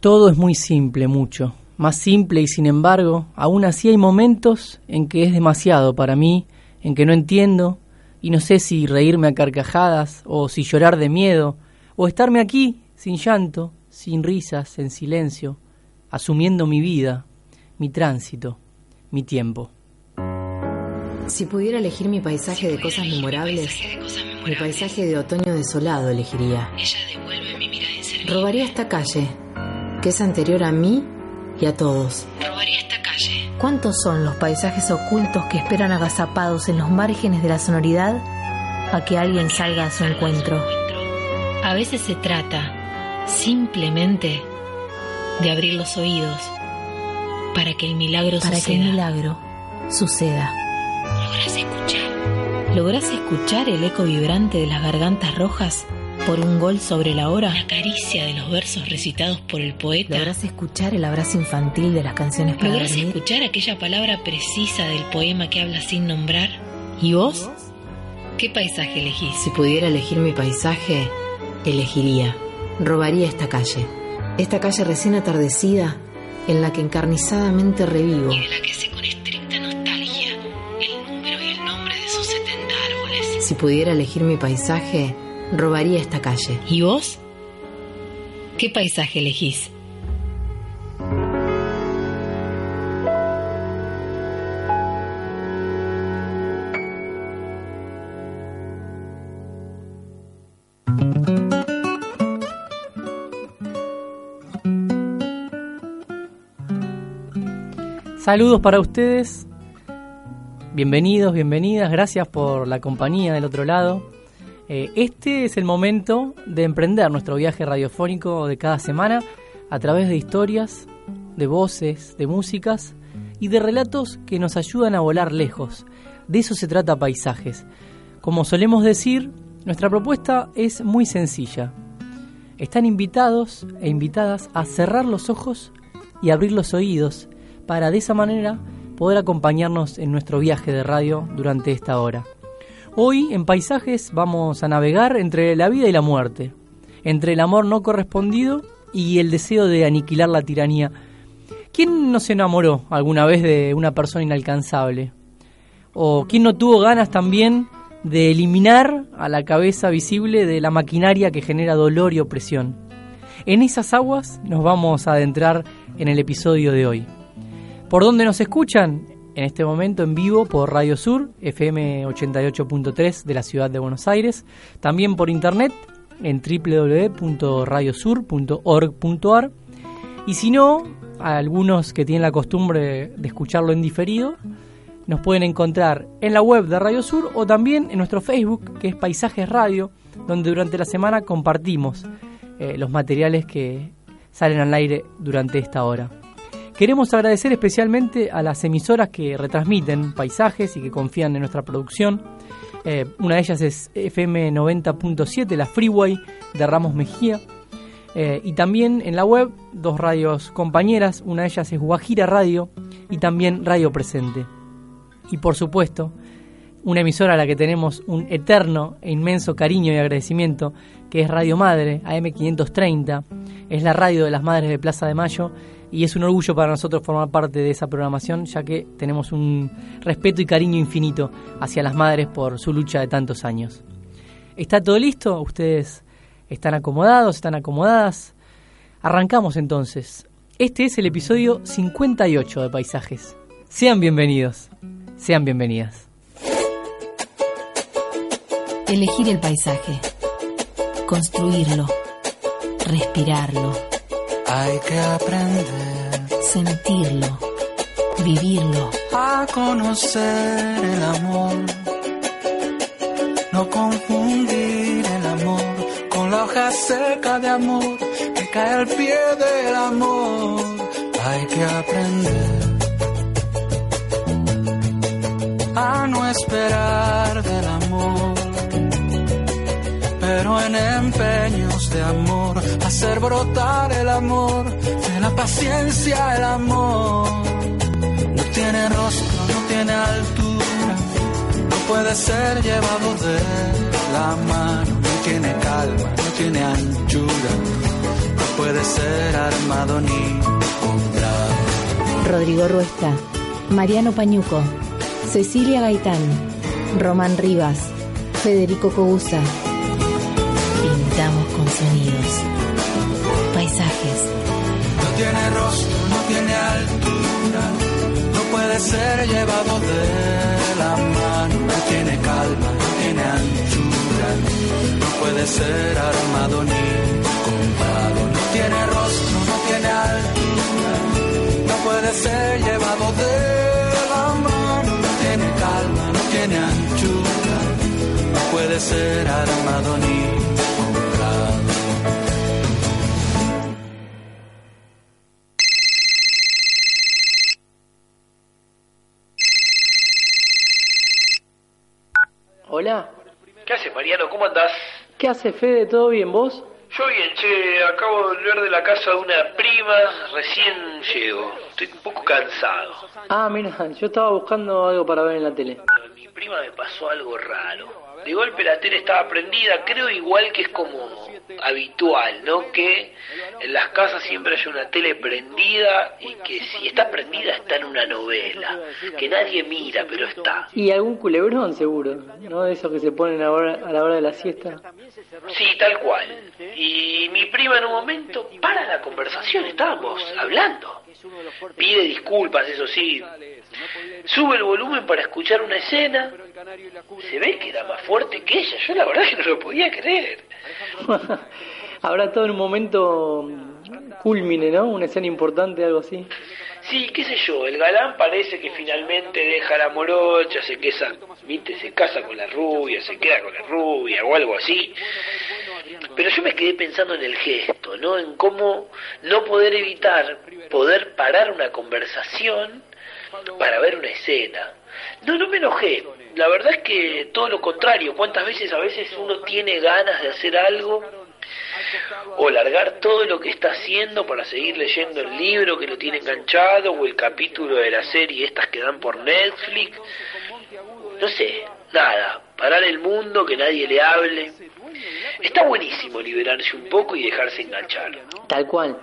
Todo es muy simple, mucho. Más simple y sin embargo, aún así hay momentos en que es demasiado para mí, en que no entiendo y no sé si reírme a carcajadas o si llorar de miedo o estarme aquí sin llanto, sin risas, en silencio, asumiendo mi vida, mi tránsito, mi tiempo. Si pudiera elegir mi paisaje de cosas memorables, mi paisaje de otoño desolado elegiría. Robaría esta calle, que es anterior a mí y a todos. Robaría esta calle. ¿Cuántos son los paisajes ocultos que esperan agazapados en los márgenes de la sonoridad a que alguien salga a su encuentro? A veces se trata simplemente de abrir los oídos para que el milagro Para que suceda. el milagro suceda. ¿Lográs escuchar? ¿Lográs escuchar el eco vibrante de las gargantas rojas Por un gol sobre la hora, La caricia de los versos recitados por el poeta. lográs escuchar el abrazo infantil de las canciones para ¿Lográs dormir. escuchar aquella palabra precisa del poema que habla sin nombrar? ¿Y vos? ¿Qué paisaje elegís? Si pudiera elegir mi paisaje, elegiría. Robaría esta calle. Esta calle recién atardecida en la que encarnizadamente revivo. Y de la que sé con estricta nostalgia el número y el nombre de sus 70 árboles. Si pudiera elegir mi paisaje, robaría esta calle. ¿Y vos? ¿Qué paisaje elegís? Saludos para ustedes. Bienvenidos, bienvenidas. Gracias por la compañía del otro lado. Eh, este es el momento de emprender nuestro viaje radiofónico de cada semana a través de historias, de voces, de músicas y de relatos que nos ayudan a volar lejos. De eso se trata Paisajes. Como solemos decir, nuestra propuesta es muy sencilla. Están invitados e invitadas a cerrar los ojos y abrir los oídos para de esa manera poder acompañarnos en nuestro viaje de radio durante esta hora. Hoy en Paisajes vamos a navegar entre la vida y la muerte, entre el amor no correspondido y el deseo de aniquilar la tiranía. ¿Quién no se enamoró alguna vez de una persona inalcanzable? ¿O quién no tuvo ganas también de eliminar a la cabeza visible de la maquinaria que genera dolor y opresión? En esas aguas nos vamos a adentrar en el episodio de hoy. ¿Por dónde nos escuchan? En este momento en vivo por Radio Sur, FM 88.3 de la ciudad de Buenos Aires. También por internet en www.radiosur.org.ar. Y si no, a algunos que tienen la costumbre de escucharlo en diferido, nos pueden encontrar en la web de Radio Sur o también en nuestro Facebook, que es Paisajes Radio, donde durante la semana compartimos eh, los materiales que salen al aire durante esta hora. Queremos agradecer especialmente a las emisoras que retransmiten paisajes y que confían en nuestra producción. Eh, una de ellas es FM 90.7, la Freeway de Ramos Mejía. Eh, y también en la web, dos radios compañeras, una de ellas es Guajira Radio y también Radio Presente. Y por supuesto, una emisora a la que tenemos un eterno e inmenso cariño y agradecimiento, que es Radio Madre, AM530. Es la radio de las Madres de Plaza de Mayo y es un orgullo para nosotros formar parte de esa programación, ya que tenemos un respeto y cariño infinito hacia las madres por su lucha de tantos años. ¿Está todo listo? ¿Ustedes están acomodados? ¿Están acomodadas? Arrancamos entonces. Este es el episodio 58 de Paisajes. Sean bienvenidos, sean bienvenidas. Elegir el paisaje, construirlo, respirarlo, Hay que aprender sentirlo, vivirlo. a conocer el amor. No confundir el amor con la hoja seca de amor que cae al pie del amor. Hay que aprender a no esperar del amor, pero en empeños de amor, hacer brotar el amor, de la paciencia el amor. No tiene rostro, no tiene altura, no puede ser llevado de la mano, no tiene calma, no tiene anchura, no puede ser armado ni comprado. Rodrigo Ruesta, Mariano Pañuco, Cecilia Gaitán, Román Rivas, Federico Cogusa. Pintamos con sonidos. No tiene rostro, no tiene altura, no puede ser llevado de la mano, no tiene calma, no tiene anchura, no puede ser armado ni comprado, no tiene rostro, no tiene altura, no puede ser llevado de la mano, no tiene calma, no tiene anchura, no puede ser armado ni ¿Qué haces, Mariano? ¿Cómo andás? ¿qué hace Fede? ¿Todo bien vos? Yo bien, che, acabo de volver de la casa de una prima, recién llego. Estoy un poco cansado. Ah, mira, yo estaba buscando algo para ver en la tele. A mi prima me pasó algo raro. De golpe la tele estaba prendida, creo igual que es como habitual, ¿no? Que en las casas siempre hay una tele prendida y que si está prendida está en una novela, que nadie mira, pero está. Y algún culebrón seguro, ¿no? De esos que se ponen a, hora- a la hora de la siesta. Sí, tal cual. Y mi prima en un momento para la conversación, estábamos hablando. Pide disculpas, eso sí. Sube el volumen para escuchar una escena. Se ve que era más fuerte que ella. Yo la verdad que no lo podía creer. Habrá todo en un momento culmine, ¿no? Una escena importante, algo así. Sí, qué sé yo, el galán parece que finalmente deja la morocha, se viste, se casa con la rubia, se queda con la rubia o algo así. Pero yo me quedé pensando en el gesto, ¿no? En cómo no poder evitar poder parar una conversación para ver una escena. No, no me enojé. La verdad es que todo lo contrario. ¿Cuántas veces a veces uno tiene ganas de hacer algo o largar todo lo que está haciendo para seguir leyendo el libro que lo tiene enganchado o el capítulo de la serie estas que dan por Netflix. No sé, nada, parar el mundo, que nadie le hable. Está buenísimo liberarse un poco y dejarse enganchar. Tal cual.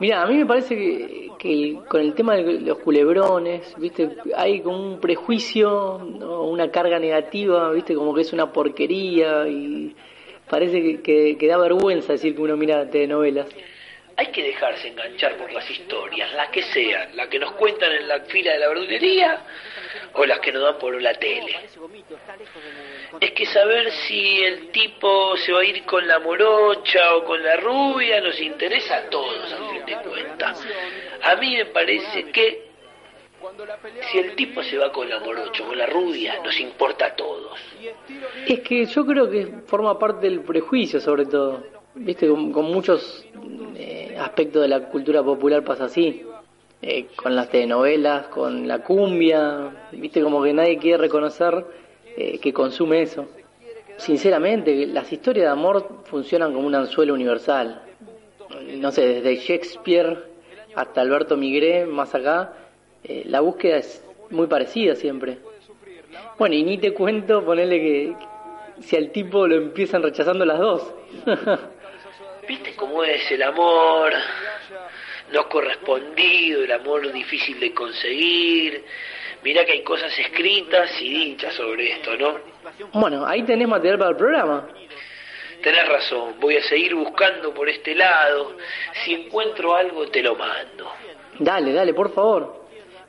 Mira, a mí me parece que, que con el tema de los culebrones, viste, hay como un prejuicio, ¿no? una carga negativa, viste, como que es una porquería y parece que, que- da vergüenza decir que uno mira telenovelas. Hay que dejarse enganchar por las historias, las que sean, las que nos cuentan en la fila de la verdulería o las que nos dan por la tele. Es que saber si el tipo se va a ir con la morocha o con la rubia nos interesa a todos, al fin de cuentas. A mí me parece que si el tipo se va con la morocha o con la rubia, nos importa a todos. Es que yo creo que forma parte del prejuicio, sobre todo. Viste, con, con muchos eh, aspectos de la cultura popular pasa así. Eh, con las telenovelas, con la cumbia, viste, como que nadie quiere reconocer eh, que consume eso. Sinceramente, las historias de amor funcionan como un anzuelo universal. No sé, desde Shakespeare hasta Alberto Migré, más acá, eh, la búsqueda es muy parecida siempre. Bueno, y ni te cuento ponerle que si al tipo lo empiezan rechazando las dos. ¿Viste cómo es el amor no correspondido, el amor difícil de conseguir? Mirá que hay cosas escritas y dichas sobre esto, ¿no? bueno, ahí tenés material para el programa. Tenés razón, voy a seguir buscando por este lado. Si encuentro algo, te lo mando. Dale, dale, por favor.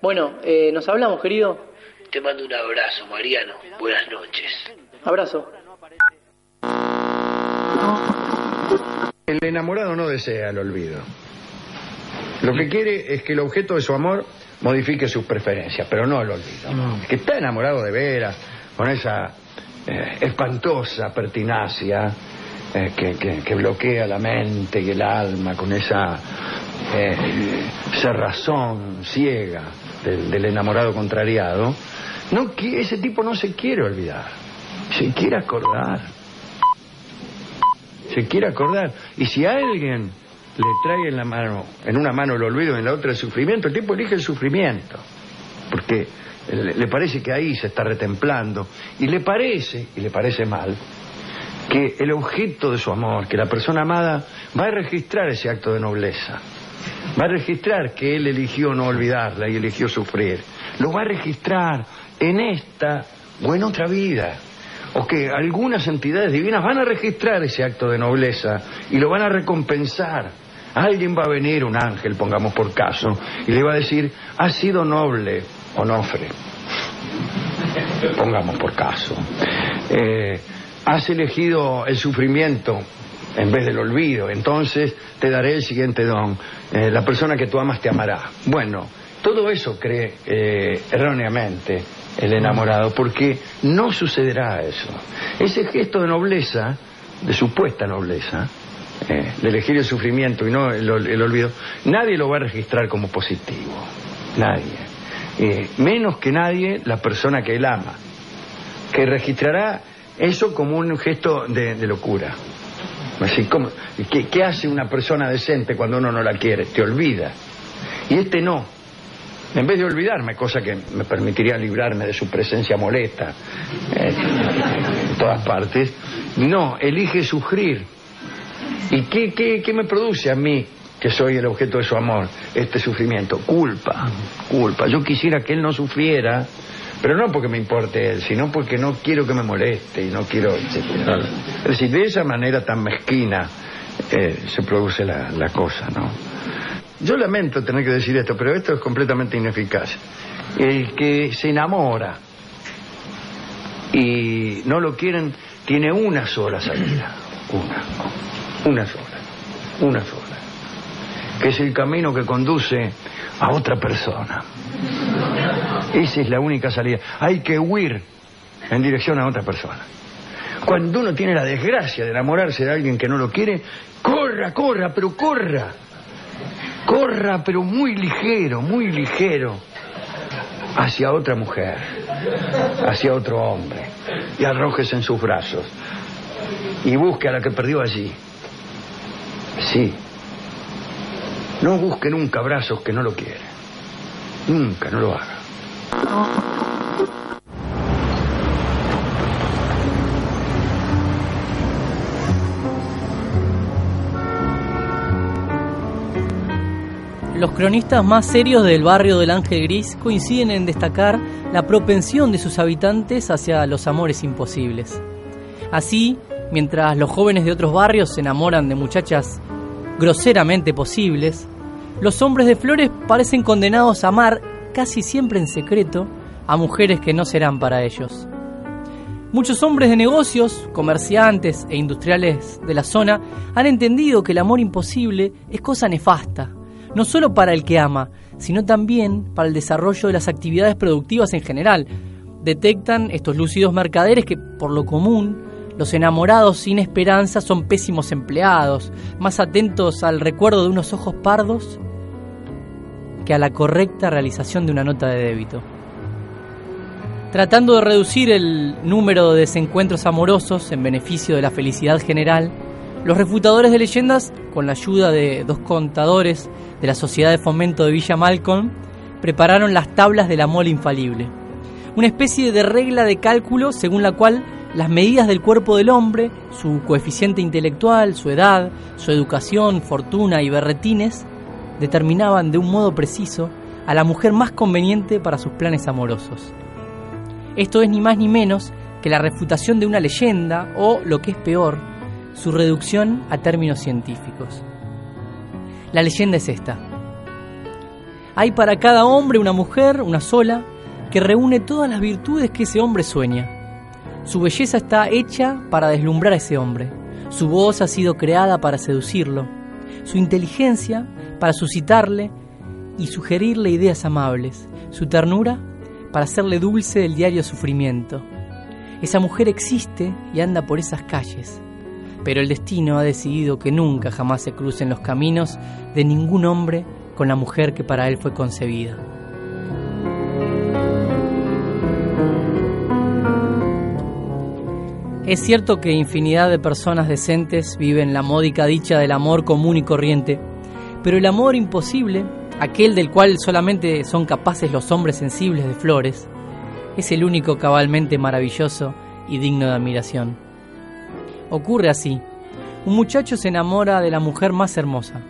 Bueno, eh, nos hablamos, querido. Te mando un abrazo, Mariano. Buenas noches. Abrazo. El enamorado no desea el olvido. Lo que quiere es que el objeto de su amor modifique sus preferencias, pero no el olvido. Que está enamorado de veras, con esa eh, espantosa pertinacia, eh, que, bloquea la mente y el alma con esa eh, cerrazón ciega del, enamorado contrariado, no, ese tipo no se quiere olvidar, se quiere acordar. Se quiere acordar. Y si alguien le trae en la mano, en una mano el olvido y en la otra el sufrimiento, el tipo elige el sufrimiento. Porque le parece que ahí se está retemplando. Y le parece, y le parece mal, que el objeto de su amor, que la persona amada, va a registrar ese acto de nobleza. Va a registrar que él eligió no olvidarla y eligió sufrir. Lo va a registrar en esta o en otra vida. O que algunas entidades divinas van a registrar ese acto de nobleza y lo van a recompensar. Alguien va a venir, un ángel, pongamos por caso, y le va a decir, ha sido noble, Onofre. Pongamos por caso. Eh, has elegido el sufrimiento en vez del olvido, entonces te daré el siguiente don. Eh, la persona que tú amas te amará. Bueno, todo eso cree eh, erróneamente el enamorado, porque no sucederá eso. Ese gesto de nobleza, de supuesta nobleza, eh, de elegir el sufrimiento y no el, olvido, nadie lo va a registrar como positivo. Nadie. menos que nadie la persona que él ama, que registrará eso como un gesto de, locura. Así, ¿cómo? ¿Qué, ¿Qué, hace una persona decente cuando uno no la quiere? Te olvida. Y este no. En vez de olvidarme, cosa que me permitiría librarme de su presencia molesta eh, en todas partes, no, elige sufrir. ¿Y qué, qué, qué me produce a mí, que soy el objeto de su amor, este sufrimiento? Culpa, culpa. Yo quisiera que él no sufriera pero no porque me importe él, sino porque no quiero que me moleste y no quiero... Es decir, de esa manera tan mezquina eh, se produce la, la cosa, ¿no? Yo lamento tener que decir esto, pero esto es completamente ineficaz. El que se enamora y no lo quieren, tiene una sola salida. Una. Una sola. Una sola. Que es el camino que conduce a otra persona. Esa es la única salida. Hay que huir en dirección a otra persona. Cuando uno tiene la desgracia de enamorarse de alguien que no lo quiere, corra, corra, pero corra. Corra, pero muy ligero, muy ligero, hacia otra mujer, hacia otro hombre, y arrojes en sus brazos, y busque a la que perdió allí. Sí. No busque nunca brazos que no lo quieren. Nunca, no lo haga. Los cronistas más serios del barrio del Ángel Gris coinciden en destacar la propensión de sus habitantes hacia los amores imposibles. Así, mientras los jóvenes de otros barrios se enamoran de muchachas groseramente posibles, los hombres de flores parecen condenados a amar casi siempre en secreto, a mujeres que no serán para ellos. Muchos hombres de negocios, comerciantes e industriales de la zona han entendido que el amor imposible es cosa nefasta, no solo para el que ama, sino también para el desarrollo de las actividades productivas en general. Detectan estos lúcidos mercaderes que, por lo común, los enamorados sin esperanza son pésimos empleados, más atentos al recuerdo de unos ojos pardos que a la correcta realización de una nota de débito. Tratando de reducir el número de desencuentros amorosos en beneficio de la felicidad general, los refutadores de leyendas, con la ayuda de dos contadores de la Sociedad de Fomento de Villa Malcolm, prepararon las tablas del amor infalible, una especie de regla de cálculo según la cual las medidas del cuerpo del hombre, su coeficiente intelectual, su edad, su educación, fortuna y berretines, determinaban de un modo preciso a la mujer más conveniente para sus planes amorosos. Esto es ni más ni menos que la refutación de una leyenda o, lo que es peor, su reducción a términos científicos. La leyenda es esta. Hay para cada hombre una mujer, una sola, que reúne todas las virtudes que ese hombre sueña. Su belleza está hecha para deslumbrar a ese hombre. Su voz ha sido creada para seducirlo. Su inteligencia para suscitarle y sugerirle ideas amables, su ternura para hacerle dulce el diario sufrimiento. Esa mujer existe y anda por esas calles. pero el destino ha decidido que nunca jamás se crucen los caminos de ningún hombre con la mujer que para él fue concebida. Es cierto que infinidad de personas decentes viven la módica dicha del amor común y corriente, pero el amor imposible, aquel del cual solamente son capaces los hombres sensibles de flores, es el único cabalmente maravilloso y digno de admiración. Ocurre así. Un muchacho se enamora de la mujer más hermosa.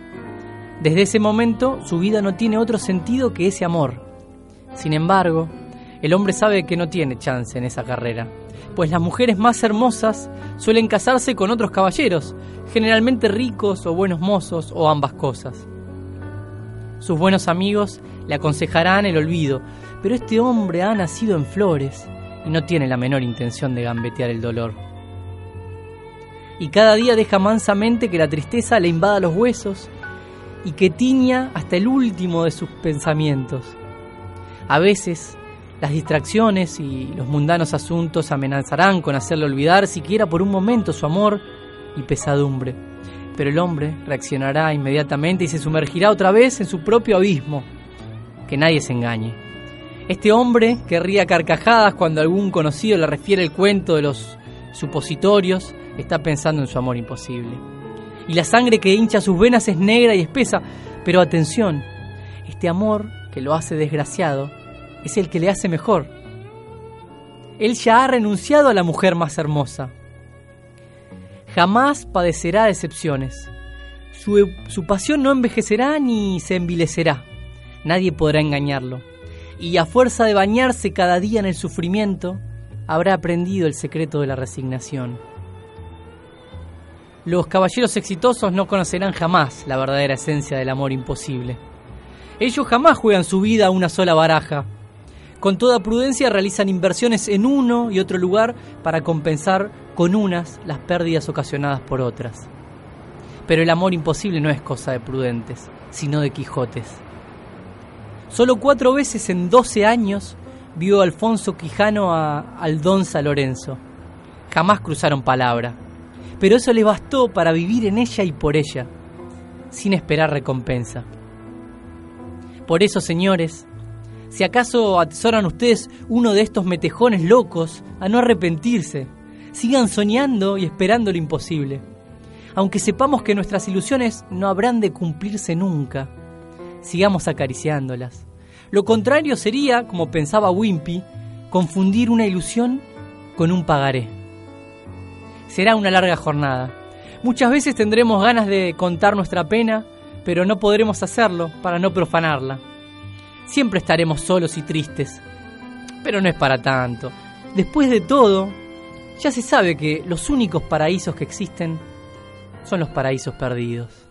Desde ese momento su vida no tiene otro sentido que ese amor. Sin embargo, el hombre sabe que no tiene chance en esa carrera, pues las mujeres más hermosas suelen casarse con otros caballeros, generalmente ricos o buenos mozos o ambas cosas. Sus buenos amigos le aconsejarán el olvido, pero este hombre ha nacido en flores y no tiene la menor intención de gambetear el dolor. Y cada día deja mansamente que la tristeza le invada los huesos y que tiña hasta el último de sus pensamientos. A veces, las distracciones y los mundanos asuntos amenazarán con hacerle olvidar siquiera por un momento su amor y pesadumbre. Pero el hombre reaccionará inmediatamente y se sumergirá otra vez en su propio abismo. Que nadie se engañe. Este hombre que ría carcajadas cuando algún conocido le refiere el cuento de los supositorios está pensando en su amor imposible. Y la sangre que hincha sus venas es negra y espesa, pero atención, este amor que lo hace desgraciado es el que le hace mejor. Él ya ha renunciado a la mujer más hermosa. Jamás padecerá decepciones. Su, su pasión no envejecerá ni se envilecerá. Nadie podrá engañarlo y a fuerza de bañarse cada día en el sufrimiento, habrá aprendido el secreto de la resignación. Los caballeros exitosos no conocerán jamás la verdadera esencia del amor imposible. Ellos jamás juegan su vida a una sola baraja. Con toda prudencia realizan inversiones en uno y otro lugar para compensar con unas las pérdidas ocasionadas por otras. Pero el amor imposible no es cosa de prudentes, sino de Quijotes. Solo cuatro veces en doce años vio Alfonso Quijano a Aldonza Lorenzo. Jamás cruzaron palabra, pero eso le bastó para vivir en ella y por ella, sin esperar recompensa. Por eso, señores, si acaso atesoran ustedes uno de estos metejones locos, a no arrepentirse, sigan soñando y esperando lo imposible, aunque sepamos que nuestras ilusiones no habrán de cumplirse nunca sigamos acariciándolas. Lo contrario sería, como pensaba Wimpy, confundir una ilusión con un pagaré. Será una larga jornada. Muchas veces tendremos ganas de contar nuestra pena, pero no podremos hacerlo para no profanarla. Siempre estaremos solos y tristes, pero no es para tanto. Después de todo, ya se sabe que los únicos paraísos que existen son los paraísos perdidos.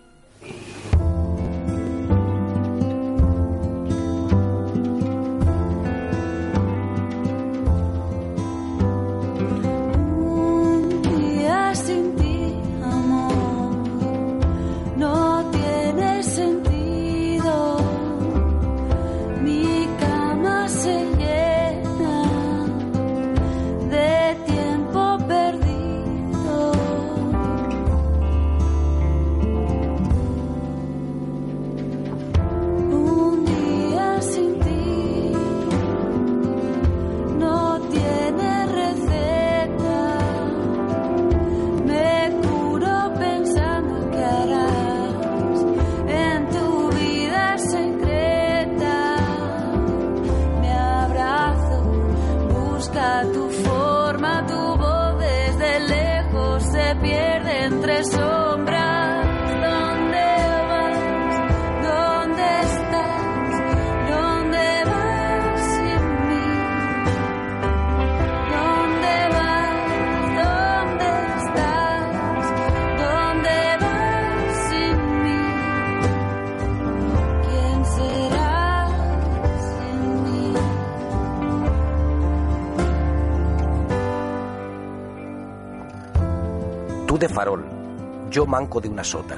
Yo manco de una sota.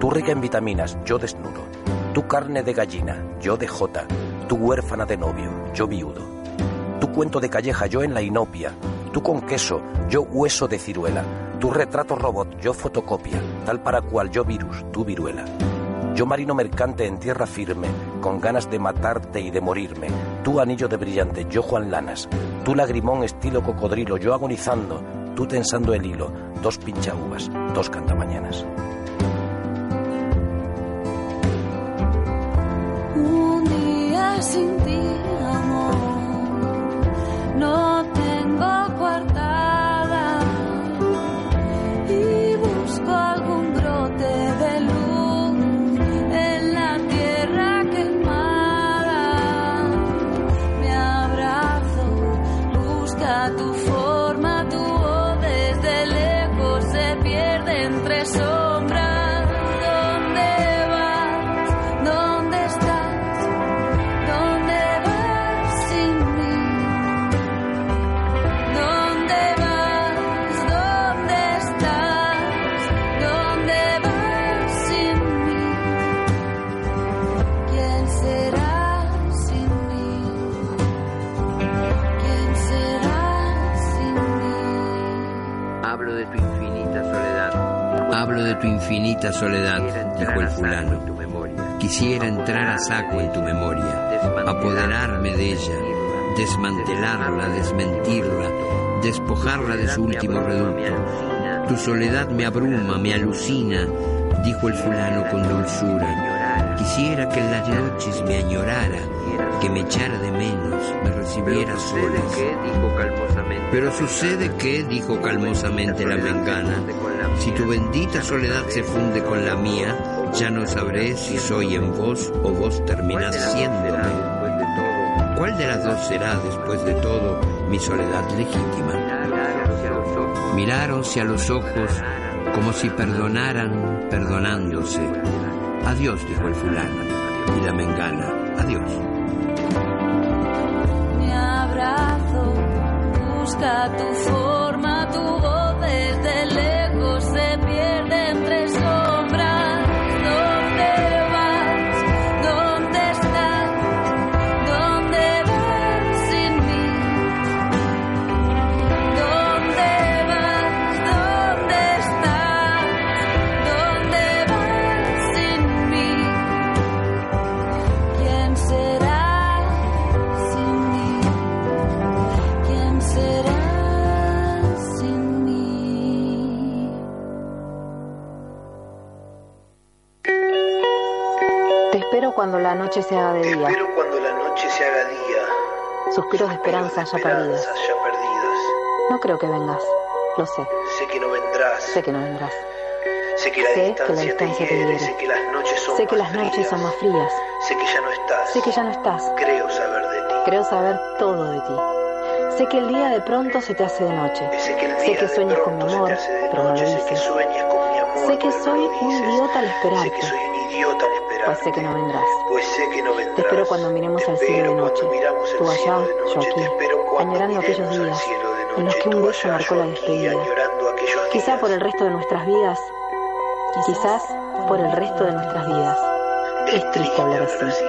Tú rica en vitaminas, yo desnudo. Tú carne de gallina, yo de jota. Tú huérfana de novio, yo viudo. Tú cuento de calleja, yo en la inopia. Tú con queso, yo hueso de ciruela. Tu retrato robot, yo fotocopia, tal para cual yo virus, tú viruela. Yo marino mercante en tierra firme, con ganas de matarte y de morirme. Tú anillo de brillante, yo Juan Lanas. Tú lagrimón estilo cocodrilo, yo agonizando. Tú tensando el hilo, dos pincha uvas, dos cantamañanas. Un día sin ti, infinita soledad, dijo el fulano. Quisiera entrar a saco en tu memoria, apoderarme de ella, desmantelarla, desmentirla, despojarla de su último reducto. Tu soledad me abruma, me alucina, dijo el fulano con dulzura. Quisiera que en las noches me añorara, que me echara de menos, me recibiera solas. Pero sucede que, dijo calmosamente la mengana, si tu bendita soledad se funde con la mía, ya no sabré si soy en vos o vos terminás siéndome. ¿Cuál de las dos será, después de todo, mi soledad legítima? Miráronse a los ojos como si perdonaran perdonándose. Adiós, dijo el fulano, y la mengana, adiós. Me abrazo, busca tu forma, tu voz la noche se haga de día. Espero cuando la noche se haga día. Suspiros de esperanza ya perdidas. No creo que vengas. Lo sé. Sé que no vendrás. Sé que no vendrás. Sé que la Sé que la distancia te hiere. Sé que las noches son Sé que más las noches frías. son más frías. Sé que ya no estás. Sé que ya no estás. Creo saber de ti. Creo saber todo de ti. Sé que el día de pronto se te hace de noche. Sé que Sé que sueñas con mi amor, pero no lo noche. Sé que dices. Sé que pero no soy lo un dices. idiota al Sé que esperarte. soy un idiota al esperarte. Pues sé que no vendrás. Pues sé que no vendrás. Te espero cuando miremos al cielo de noche. Tú allá, yo aquí. Añorando aquellos días en los que un beso marcó la despedida. Quizá por el resto de nuestras vidas. Quizás por el resto de nuestras vidas. Es triste hablar así.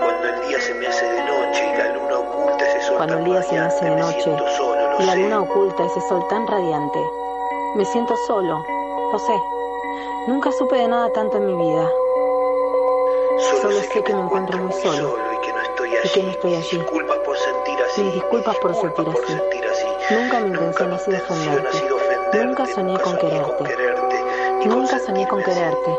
Cuando el día se me hace de noche y la luna oculta ese sol Cuando tan el día se me hace de radiante, me noche siento solo, lo y la sé. luna oculta ese sol tan radiante, me siento solo, lo sé. Nunca supe de nada tanto en mi vida. Solo sé que me encuentro muy solo y que no estoy allí. que no estoy allí. Disculpas por sentir así. Mis disculpas por sentir por así. sentir así. Nunca mi intención ha sido ofenderte. Nunca soñé con quererte. Nunca soñé con quererte.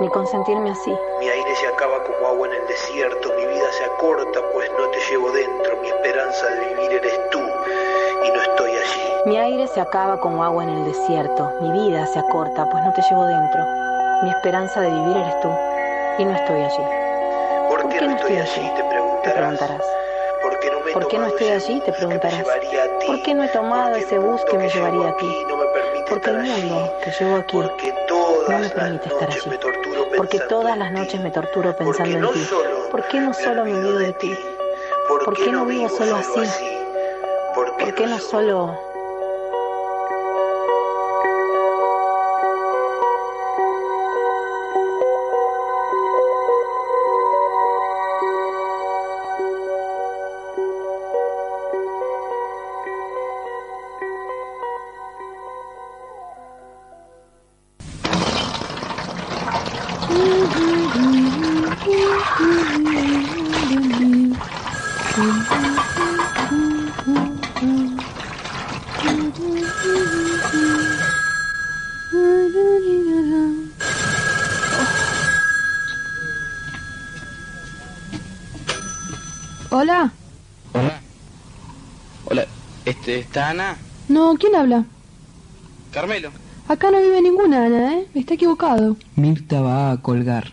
Ni con sentirme así. Mi aire se acaba como agua en el desierto, mi vida se acorta pues no te llevo dentro, mi esperanza de vivir eres tú y no estoy allí. Mi aire se acaba como agua en el desierto. Mi vida se acorta, pues no te llevo dentro. Mi esperanza de vivir eres tú. Y no estoy allí. ¿Por qué no estoy allí? Te preguntarás. ¿Por qué no me he ¿Por qué no tomado estoy allí? Te preguntarás. ¿Por qué no he tomado ese bus que me llevaría a ti? Porque el mundo que llevo aquí no me permite estar allí. Porque todas las noches me torturo pensando en ti. ¿Por qué no solo me olvido de ti? ¿Por, ¿Por qué no vivo solo así? ¿Por qué ¿Por qué no solo Este, ¿Está Ana? No, ¿quién habla? Carmelo. Acá no vive ninguna Ana, ¿eh? Está equivocado. Mirta va a colgar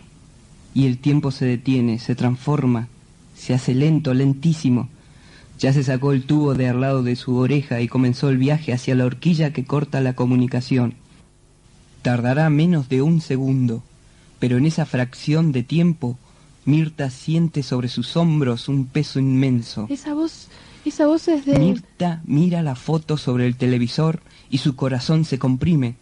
y el tiempo se detiene, se transforma, se hace lento, lentísimo. Ya se sacó el tubo de al lado de su oreja y comenzó el viaje hacia la horquilla que corta la comunicación. Tardará menos de un segundo, pero en esa fracción de tiempo Mirta siente sobre sus hombros un peso inmenso. Esa voz, esa voz es de... Mirta mira la foto sobre el televisor y su corazón se comprime.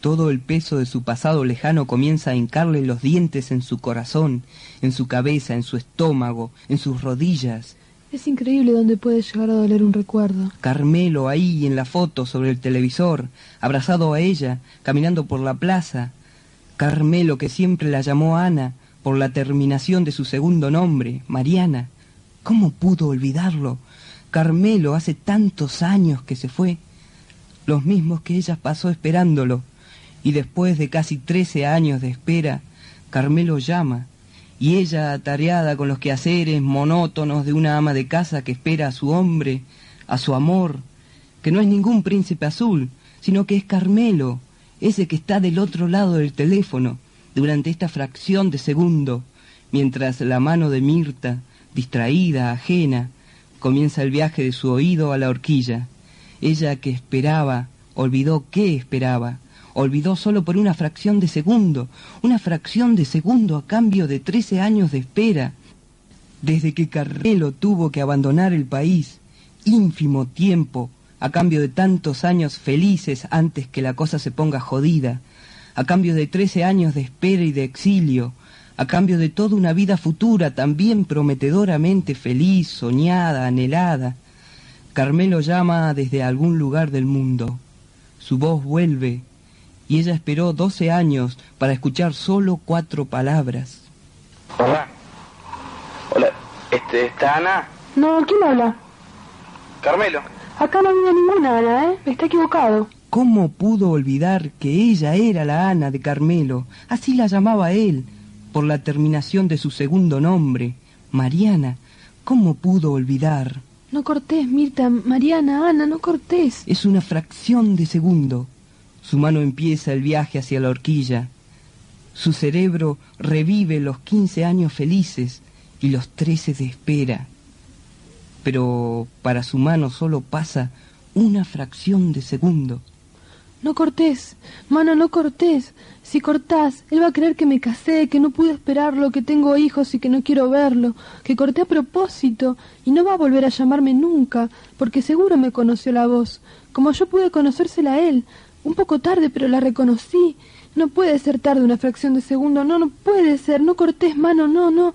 Todo el peso de su pasado lejano comienza a hincarle los dientes en su corazón, en su cabeza, en su estómago, en sus rodillas. Es increíble dónde puede llegar a doler un recuerdo. Carmelo ahí en la foto sobre el televisor, abrazado a ella, caminando por la plaza. Carmelo que siempre la llamó Ana por la terminación de su segundo nombre, Mariana. ¿Cómo pudo olvidarlo? Carmelo hace tantos años que se fue, los mismos que ella pasó esperándolo, y después de casi trece años de espera, Carmelo llama, y ella, atareada con los quehaceres monótonos de una ama de casa que espera a su hombre, a su amor, que no es ningún príncipe azul, sino que es Carmelo, ese que está del otro lado del teléfono, durante esta fracción de segundo, mientras la mano de Mirta, distraída, ajena, comienza el viaje de su oído a la horquilla. Ella que esperaba, olvidó qué esperaba, olvidó solo por una fracción de segundo, una fracción de segundo a cambio de trece años de espera. Desde que Carmelo tuvo que abandonar el país, ínfimo tiempo, a cambio de tantos años felices antes que la cosa se ponga jodida, a cambio de trece años de espera y de exilio, a cambio de toda una vida futura también prometedoramente feliz, soñada, anhelada. Carmelo llama desde algún lugar del mundo. Su voz vuelve, y ella esperó doce años para escuchar solo cuatro palabras. Hola. Hola. Este, ¿Está Ana? No, ¿quién habla? Carmelo. Acá no vive ninguna Ana, ¿eh? Está equivocado. ¿Cómo pudo olvidar que ella era la Ana de Carmelo? Así la llamaba él, por la terminación de su segundo nombre, Mariana. ¿Cómo pudo olvidar? No cortés, Mirta, Mariana, Ana, no cortés. Es una fracción de segundo. Su mano empieza el viaje hacia la horquilla. Su cerebro revive los quince años felices y los trece de espera. Pero para su mano solo pasa una fracción de segundo. No cortés, mano, no cortés. Si cortás, él va a creer que me casé, que no pude esperarlo, que tengo hijos y que no quiero verlo, que corté a propósito y no va a volver a llamarme nunca, porque seguro me conoció la voz, como yo pude conocérsela a él. Un poco tarde, pero la reconocí. No puede ser tarde una fracción de segundo, no, no puede ser. No cortés, mano, no, no.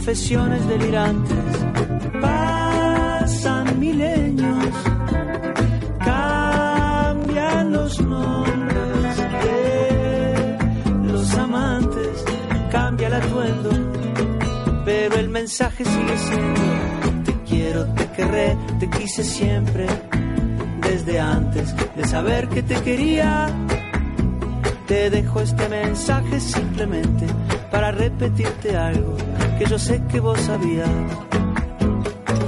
confesiones delirantes. Pasan milenios, cambian los nombres de los amantes, cambia el atuendo, pero el mensaje sigue siendo: Te quiero, te querré, te quise siempre, desde antes de saber que te quería. Te dejo este mensaje simplemente para repetirte algo que yo sé que vos sabías.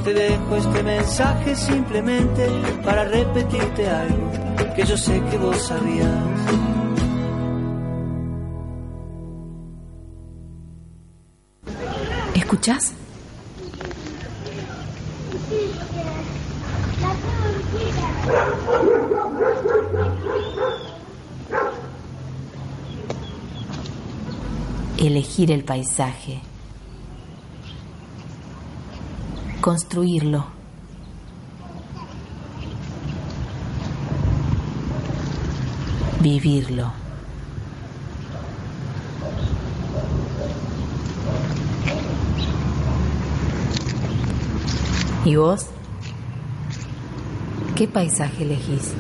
Te dejo este mensaje simplemente para repetirte algo que yo sé que vos sabías. ¿Escuchás? Elegir el paisaje. Construirlo. Vivirlo. ¿Y vos? ¿Qué paisaje elegís?